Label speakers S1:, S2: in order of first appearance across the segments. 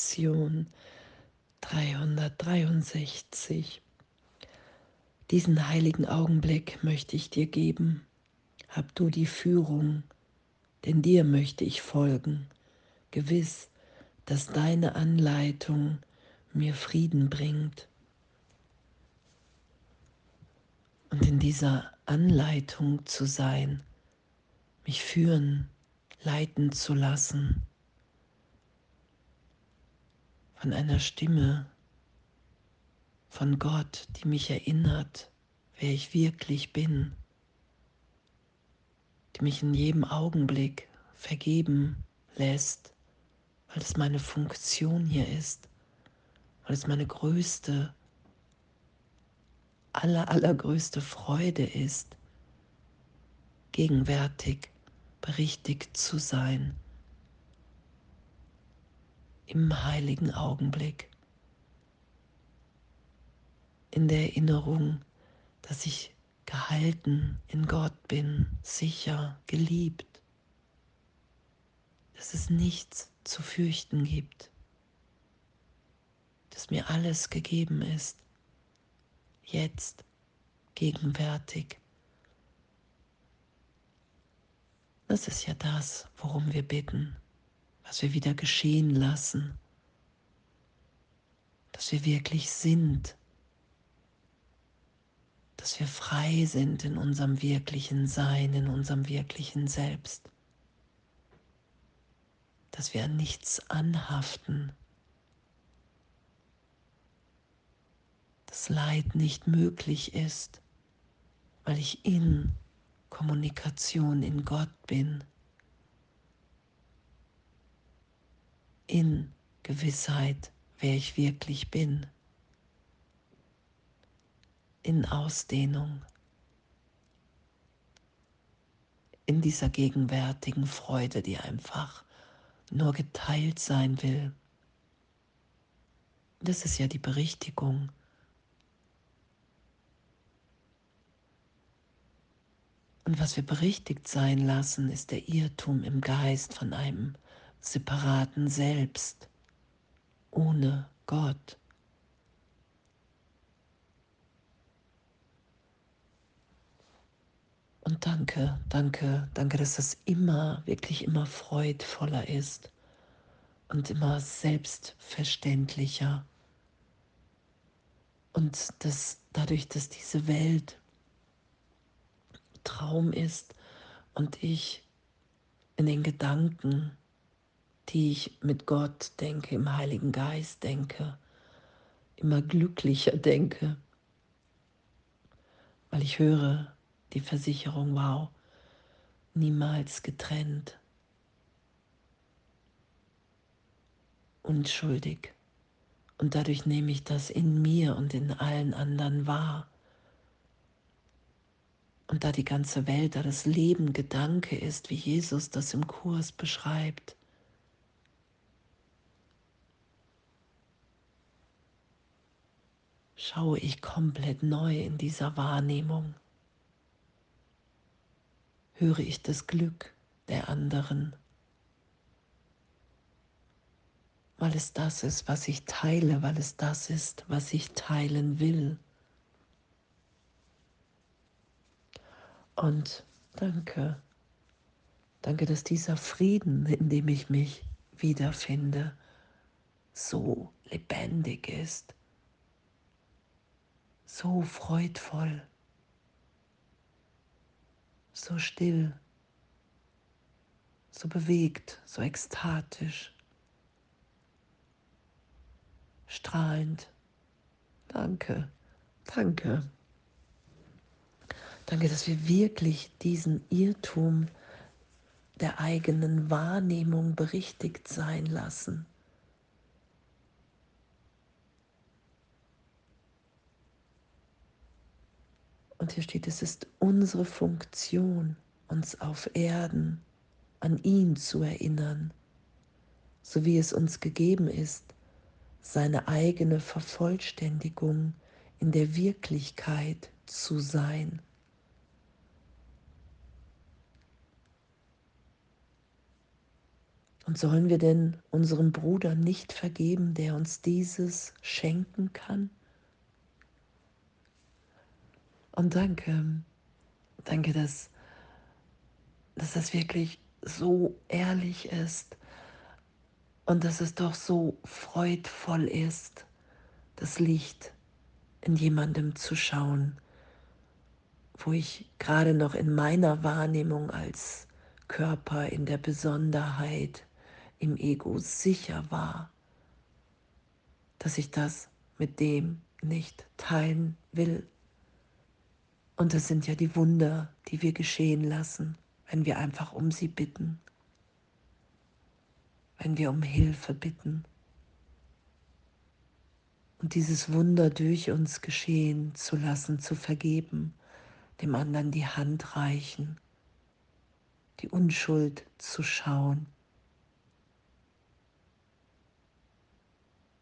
S1: Lektion 363. Diesen heiligen Augenblick möchte ich dir geben. Hab du die Führung, denn dir möchte ich folgen, gewiss, dass deine Anleitung mir Frieden bringt. Und in dieser Anleitung zu sein, mich führen, leiten zu lassen von einer Stimme, von Gott, die mich erinnert, wer ich wirklich bin, die mich in jedem Augenblick vergeben lässt, weil es meine Funktion hier ist, weil es meine größte, aller, allergrößte Freude ist, gegenwärtig berichtigt zu sein im heiligen Augenblick, in der Erinnerung, dass ich gehalten in Gott bin, sicher, geliebt, dass es nichts zu fürchten gibt, dass mir alles gegeben ist, jetzt, gegenwärtig. Das ist ja das, worum wir bitten was wir wieder geschehen lassen, dass wir wirklich sind, dass wir frei sind in unserem wirklichen Sein, in unserem wirklichen Selbst, dass wir an nichts anhaften, dass Leid nicht möglich ist, weil ich in Kommunikation in Gott bin. In Gewissheit, wer ich wirklich bin, in Ausdehnung, in dieser gegenwärtigen Freude, die einfach nur geteilt sein will. Das ist ja die Berichtigung. Und was wir berichtigt sein lassen, ist der Irrtum im Geist von einem separaten Selbst, ohne Gott. Und danke, danke, danke, dass das immer, wirklich immer freudvoller ist und immer selbstverständlicher. Und dass dadurch, dass diese Welt Traum ist und ich in den Gedanken die ich mit Gott denke, im Heiligen Geist denke, immer glücklicher denke, weil ich höre die Versicherung, wow, niemals getrennt, unschuldig. Und dadurch nehme ich das in mir und in allen anderen wahr. Und da die ganze Welt, da das Leben Gedanke ist, wie Jesus das im Kurs beschreibt, schaue ich komplett neu in dieser Wahrnehmung. Höre ich das Glück der anderen, weil es das ist, was ich teile, weil es das ist, was ich teilen will. Und danke, danke, dass dieser Frieden, in dem ich mich wiederfinde, so lebendig ist so freudvoll, so still, so bewegt, so ekstatisch, strahlend. Danke, danke. Danke, dass wir wirklich diesen Irrtum der eigenen Wahrnehmung berichtigt sein lassen. Und hier steht, es ist unsere Funktion, uns auf Erden an ihn zu erinnern, so wie es uns gegeben ist, seine eigene Vervollständigung in der Wirklichkeit zu sein. Und sollen wir denn unserem Bruder nicht vergeben, der uns dieses schenken kann? Und danke, danke, dass, dass das wirklich so ehrlich ist und dass es doch so freudvoll ist, das Licht in jemandem zu schauen, wo ich gerade noch in meiner Wahrnehmung als Körper in der Besonderheit im Ego sicher war, dass ich das mit dem nicht teilen will. Und es sind ja die Wunder, die wir geschehen lassen, wenn wir einfach um sie bitten, wenn wir um Hilfe bitten. Und dieses Wunder durch uns geschehen zu lassen, zu vergeben, dem anderen die Hand reichen, die Unschuld zu schauen,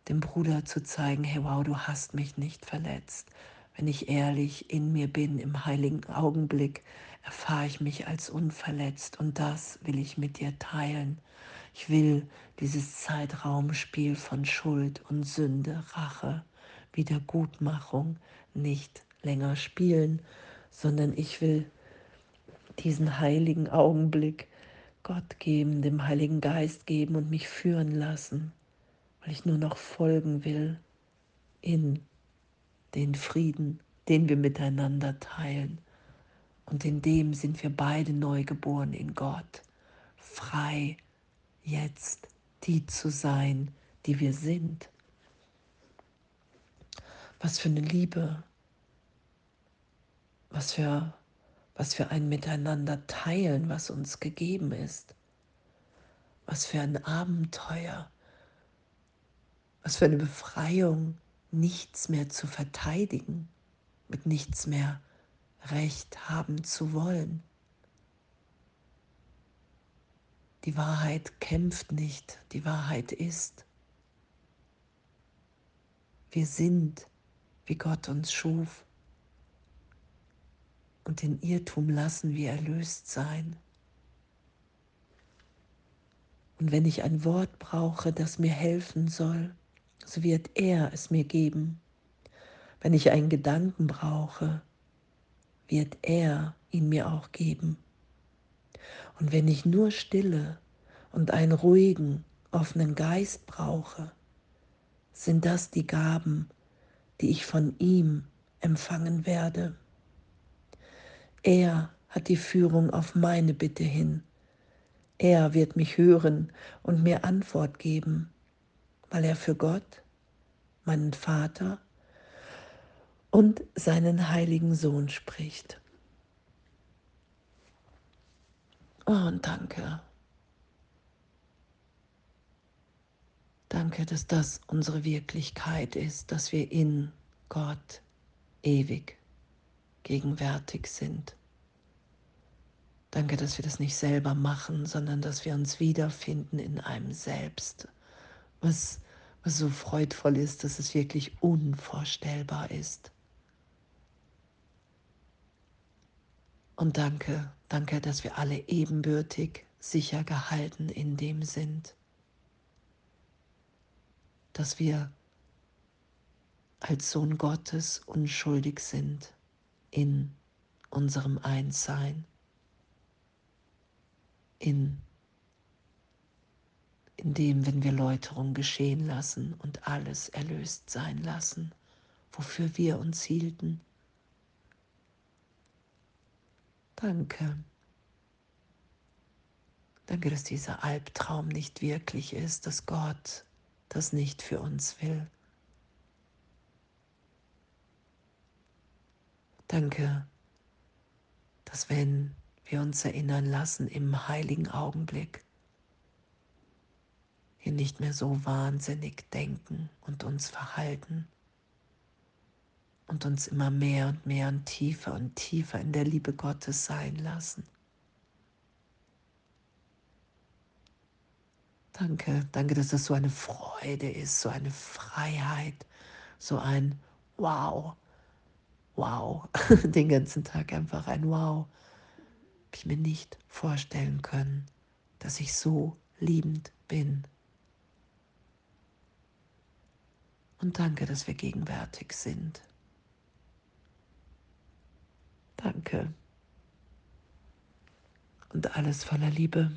S1: dem Bruder zu zeigen, hey wow, du hast mich nicht verletzt. Wenn ich ehrlich in mir bin, im heiligen Augenblick, erfahre ich mich als unverletzt und das will ich mit dir teilen. Ich will dieses Zeitraumspiel von Schuld und Sünde, Rache, Wiedergutmachung nicht länger spielen, sondern ich will diesen heiligen Augenblick Gott geben, dem Heiligen Geist geben und mich führen lassen, weil ich nur noch folgen will in den Frieden, den wir miteinander teilen. Und in dem sind wir beide neu geboren in Gott, frei jetzt die zu sein, die wir sind. Was für eine Liebe, was für, was für ein Miteinander teilen, was uns gegeben ist. Was für ein Abenteuer, was für eine Befreiung, nichts mehr zu verteidigen, mit nichts mehr Recht haben zu wollen. Die Wahrheit kämpft nicht, die Wahrheit ist. Wir sind, wie Gott uns schuf. Und den Irrtum lassen wir erlöst sein. Und wenn ich ein Wort brauche, das mir helfen soll, so wird er es mir geben. Wenn ich einen Gedanken brauche, wird er ihn mir auch geben. Und wenn ich nur Stille und einen ruhigen, offenen Geist brauche, sind das die Gaben, die ich von ihm empfangen werde. Er hat die Führung auf meine Bitte hin. Er wird mich hören und mir Antwort geben, weil er für Gott, meinen Vater und seinen heiligen Sohn spricht. Oh, und danke. Danke, dass das unsere Wirklichkeit ist, dass wir in Gott ewig gegenwärtig sind. Danke, dass wir das nicht selber machen, sondern dass wir uns wiederfinden in einem Selbst, was, was so freudvoll ist, dass es wirklich unvorstellbar ist. Und danke, danke, dass wir alle ebenbürtig sicher gehalten in dem sind, dass wir als Sohn Gottes unschuldig sind in unserem Einssein, in, in dem, wenn wir Läuterung geschehen lassen und alles erlöst sein lassen, wofür wir uns hielten Danke. Danke, dass dieser Albtraum nicht wirklich ist, dass Gott das nicht für uns will. Danke, dass wenn wir uns erinnern lassen im heiligen Augenblick, wir nicht mehr so wahnsinnig denken und uns verhalten, und uns immer mehr und mehr und tiefer und tiefer in der Liebe Gottes sein lassen. Danke, danke, dass das so eine Freude ist, so eine Freiheit, so ein Wow, wow, den ganzen Tag einfach ein Wow. Hab ich mir nicht vorstellen können, dass ich so liebend bin. Und danke, dass wir gegenwärtig sind. Danke. Und alles voller Liebe.